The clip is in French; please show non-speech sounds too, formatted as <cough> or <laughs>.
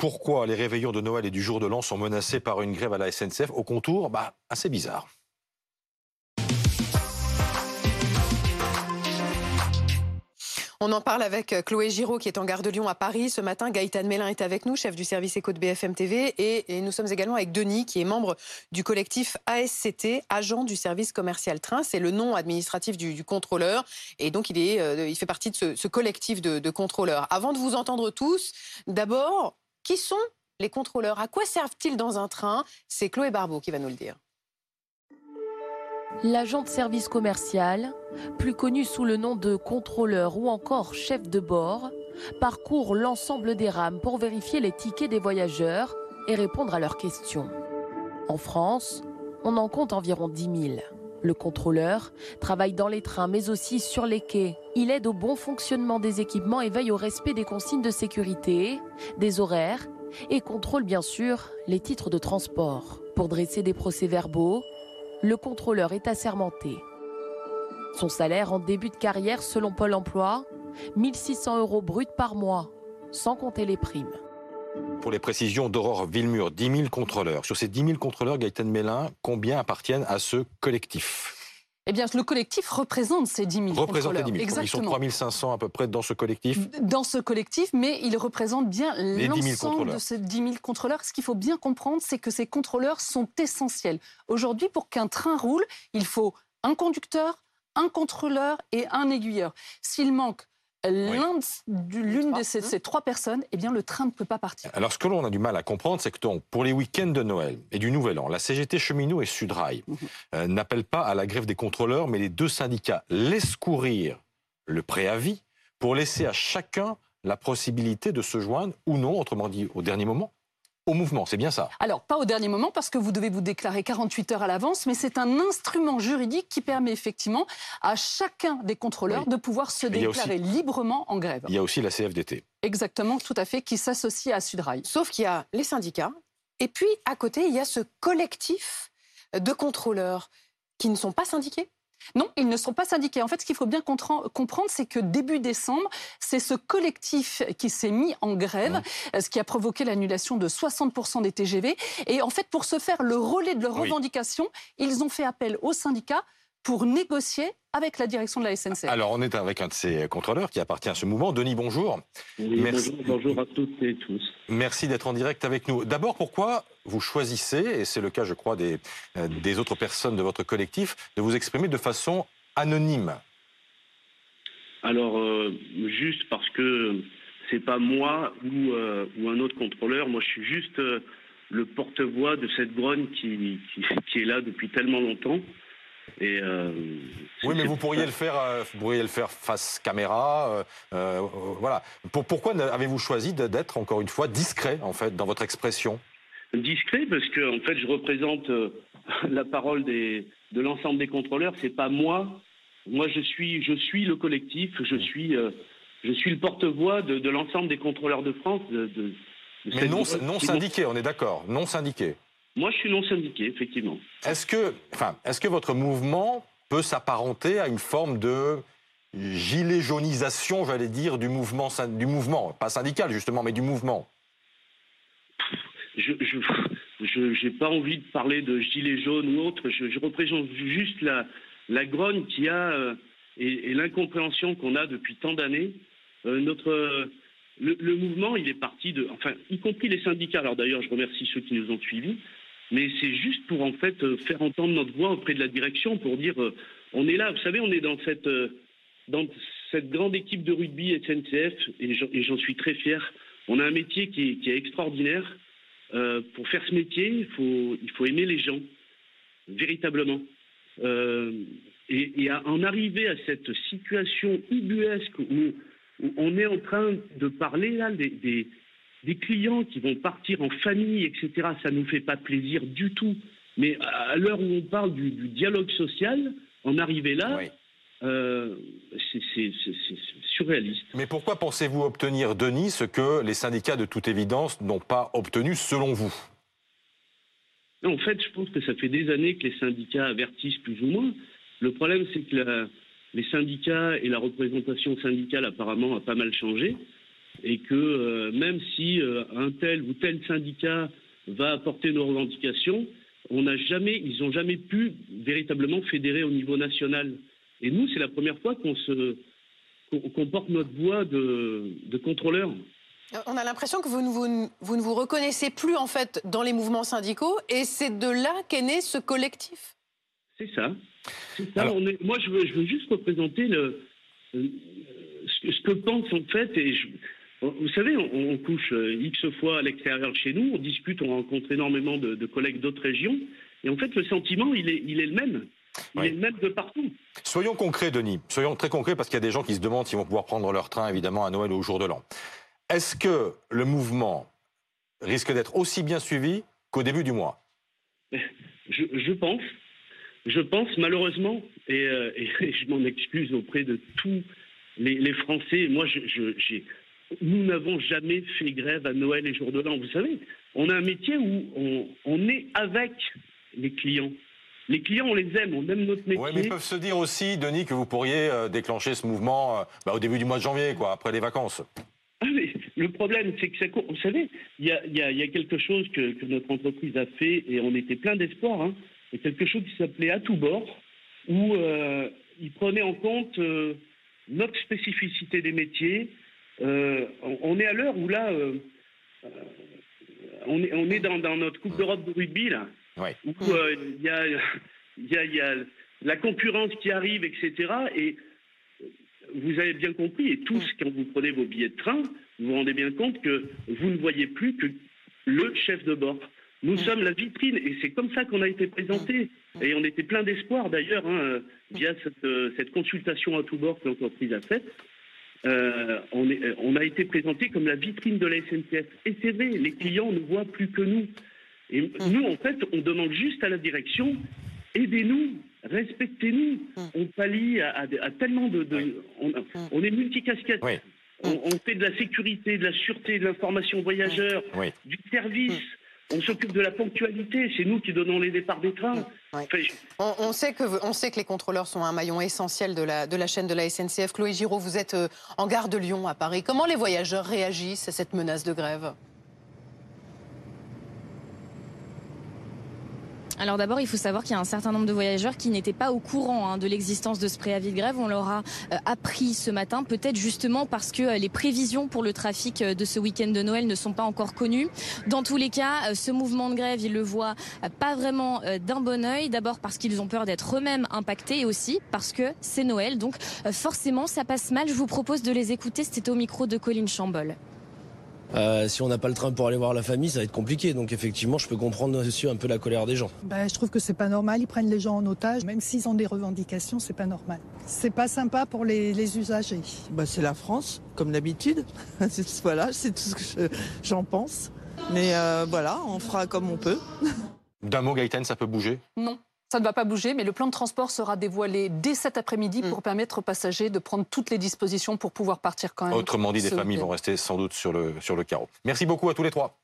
pourquoi les réveillons de Noël et du jour de l'an sont menacés par une grève à la SNCF au contour bah, assez bizarre. On en parle avec Chloé Giraud qui est en gare de Lyon à Paris. Ce matin, Gaëtan Mélin est avec nous, chef du service éco de BFM TV. Et, nous sommes également avec Denis qui est membre du collectif ASCT, agent du service commercial train. C'est le nom administratif du, contrôleur. Et donc, il, est, euh, il fait partie de ce, collectif de contrôleurs. Avant de vous entendre tous, d'abord, qui sont les contrôleurs À quoi servent-ils dans un train? C'est Chloé Barbeau qui va nous le dire. L'agent de service commercial, plus connu sous le nom de contrôleur ou encore chef de bord, parcourt l'ensemble des rames pour vérifier les tickets des voyageurs et répondre à leurs questions. En France, on en compte environ 10 000. Le contrôleur travaille dans les trains mais aussi sur les quais. Il aide au bon fonctionnement des équipements et veille au respect des consignes de sécurité, des horaires et contrôle bien sûr les titres de transport. Pour dresser des procès-verbaux, le contrôleur est assermenté. Son salaire en début de carrière, selon Pôle emploi, 1600 euros bruts par mois, sans compter les primes. Pour les précisions d'Aurore Villemur, 10 000 contrôleurs. Sur ces 10 000 contrôleurs, Gaëtan Mélin, combien appartiennent à ce collectif? Eh bien, le collectif représente ces 10 000 représente Les 10 000. Exactement. Ils sont 3 500 à peu près dans ce collectif Dans ce collectif, mais ils représentent bien l'ensemble de ces 10 000 contrôleurs. Ce qu'il faut bien comprendre, c'est que ces contrôleurs sont essentiels. Aujourd'hui, pour qu'un train roule, il faut un conducteur, un contrôleur et un aiguilleur. S'il manque l'une de ces, trois personnes, eh bien, le train ne peut pas partir. Alors, ce que l'on a du mal à comprendre, c'est que pour les week-ends de Noël et du Nouvel An, la CGT Cheminot et Sudrail mhm. euh, n'appellent pas à la grève des contrôleurs, mais les deux syndicats laissent courir le préavis pour laisser à chacun la possibilité de se joindre ou non, autrement dit, au dernier moment, au mouvement, c'est bien ça Alors, pas au dernier moment, parce que vous devez vous déclarer 48 heures à l'avance, mais c'est un instrument juridique qui permet effectivement à chacun des contrôleurs de pouvoir se déclarer librement en grève. Il y a aussi la CFDT. Exactement, tout à fait, qui s'associe à Sudrail. Sauf qu'il y a les syndicats, et puis à côté, il y a ce collectif de contrôleurs qui ne sont pas syndiqués non, ils ne sont pas syndiqués. En fait, ce qu'il faut bien comprendre, c'est que début décembre, c'est ce collectif qui s'est mis en grève, ce qui a provoqué l'annulation de 60% des TGV. Et en fait, pour se faire le relais de leurs revendications, ils ont fait appel aux syndicats pour négocier avec la direction de la SNCF. Alors, on est avec un de ces contrôleurs qui appartient à ce mouvement. Denis, bonjour. Merci. Bonjour, à toutes et tous. Merci d'être en direct avec nous. D'abord, pourquoi vous choisissez, et c'est le cas, je crois, des, euh, des autres personnes de votre collectif, de vous exprimer de façon anonyme? Alors, euh, juste parce que c'est pas moi ou, euh, ou, un autre contrôleur. Moi, je suis juste le porte-voix de cette grogne qui, qui, est là depuis tellement longtemps. Et euh, oui, mais vous pourriez le faire, euh, vous pourriez le faire face caméra. Euh, voilà. pourquoi avez-vous choisi d'être encore une fois discret en fait dans votre expression? Discret parce que en fait, je représente <laughs> la parole des, de l'ensemble des contrôleurs. C'est pas moi. Moi, je suis, je suis le collectif. Je suis, je suis le porte-voix de, l'ensemble des contrôleurs de France. De, mais non, non syndiqué, on est d'accord, non syndiqué. Moi, je suis non syndiqué, effectivement. Est-ce que, enfin, est-ce que votre mouvement peut s'apparenter à une forme de gilet jaunisation, j'allais dire, du mouvement, du mouvement, pas syndical justement, mais du mouvement? Je n'ai pas envie de parler de gilet jaune ou autre. Je, représente juste la, la grogne qui a euh, et, l'incompréhension qu'on a depuis tant d'années. Euh, notre le, le, mouvement, il est parti de, enfin, y compris les syndicats. Alors d'ailleurs, je remercie ceux qui nous ont suivis mais c'est juste pour en fait euh, faire entendre notre voix auprès de la direction pour dire euh, on est là, vous savez, on est dans cette euh, dans cette grande équipe de rugby SNCF et j'en suis très fier. On a un métier qui est, extraordinaire. pour faire ce métier, il faut aimer les gens véritablement. et, en arriver à cette situation ubuesque où, on est en train de parler là des clients qui vont partir en famille, etc., ça ne nous fait pas plaisir du tout. Mais à l'heure où on parle du, dialogue social, en arriver là, euh, c'est surréaliste. Mais pourquoi pensez-vous obtenir, Denis, ce que les syndicats, de toute évidence, n'ont pas obtenu selon vous? En fait, je pense que ça fait des années que les syndicats avertissent plus ou moins. Le problème, c'est que les syndicats et la représentation syndicale apparemment a pas mal changé. Et que même si un tel ou tel syndicat va apporter nos revendications, on n'a jamais, ils n'ont jamais pu véritablement fédérer au niveau national. Et nous, c'est la première fois qu'on se qu'on porte notre voix de, de contrôleur. On a l'impression que vous, vous, ne vous reconnaissez plus en fait dans les mouvements syndicaux et c'est de là qu'est né ce collectif. C'est ça. moi, je veux, je veux, juste représenter le, euh, ce, que pense en fait. Et vous savez, on, couche euh, X fois à l'extérieur de chez nous, on discute, on rencontre énormément de, collègues d'autres régions. Et en fait, le sentiment, il est, il est le même. Il est le même de partout. Soyons concrets, Denis. Soyons très concrets parce qu'il y a des gens qui se demandent s'ils vont pouvoir prendre leur train, évidemment, à Noël ou au jour de l'an. Est-ce que le mouvement risque d'être aussi bien suivi qu'au début du mois? <laughs> Je, pense. Je pense, malheureusement, et, euh, <laughs> je m'en excuse auprès de tous les, Français. Moi, nous n'avons jamais fait grève à Noël et jour de l'an. Vous savez, on a un métier où on, est avec les clients. Les clients, on les aime, on aime notre métier. Oui, mais ils peuvent se dire aussi, Denis, que vous pourriez euh, déclencher ce mouvement euh, bah, au début du mois de janvier, quoi, après les vacances. Ah, le problème, c'est que ça Vous savez, il y a, quelque chose que, notre entreprise a fait et on était plein d'espoir. Hein. A quelque chose qui s'appelait À tout bord, où euh, il prenait en compte euh, notre spécificité des métiers. Euh, on, est à l'heure où là, on est, on est dans, notre Coupe d'Europe de rugby, là, où il y a, y, a, la concurrence qui arrive, etc. Et vous avez bien compris, et tous, mm. quand vous prenez vos billets de train, vous vous rendez bien compte que vous ne voyez plus que le chef de bord. Nous mm. sommes la vitrine, et c'est comme ça qu'on a été présenté. Mm. Et on était plein d'espoir, d'ailleurs, hein, via euh, cette, consultation à tout bord que l'entreprise a faite. Euh, on, on, a été présenté comme la vitrine de la SNCF. Et c'est vrai, les clients ne voient plus que nous. Et nous, en fait, on demande juste à la direction, aidez-nous, respectez-nous. Hum. On pallie à, tellement de. Hum. on, est multicasquette. On, fait de la sécurité, de la sûreté, de l'information voyageurs, du service. On s'occupe de la ponctualité, c'est nous qui donnons les départs des trains. on, sait que, on sait que les contrôleurs sont un maillon essentiel de la, de la chaîne de la SNCF. Chloé Giraud, vous êtes euh, en gare de Lyon à Paris. Comment les voyageurs réagissent à cette menace de grève? Alors d'abord, il faut savoir qu'il y a un certain nombre de voyageurs qui n'étaient pas au courant hein, de l'existence de ce préavis de grève. On leur a euh, appris ce matin, peut-être justement parce que euh, les prévisions pour le trafic euh, de ce week-end de Noël ne sont pas encore connues. Dans tous les cas, ce mouvement de grève, ils le voient pas vraiment d'un bon oeil. D'abord parce qu'ils ont peur d'être eux-mêmes impactés et aussi parce que c'est Noël. Donc forcément, ça passe mal. Je vous propose de les écouter. C'était au micro de Colline Chambol. Euh, si on n'a pas le train pour aller voir la famille, ça va être compliqué. Donc effectivement, je peux comprendre aussi un peu la colère des gens. Ben, je trouve que c'est pas normal. Ils prennent les gens en otage, même s'ils ont des revendications, c'est pas normal. C'est pas sympa pour les, usagers. Ben, c'est la France, comme d'habitude. <laughs> voilà, c'est tout ce que j'en pense. Mais euh, voilà, on fera comme on peut. D'un mot, Gaëtan, ça peut bouger? Non. Ça ne va pas bouger, mais le plan de transport sera dévoilé dès cet après-midi pour mm. permettre aux passagers de prendre toutes les dispositions pour pouvoir partir quand même. Autrement dit, des familles vont rester sans doute sur le, sur le carreau. Merci beaucoup à tous les trois.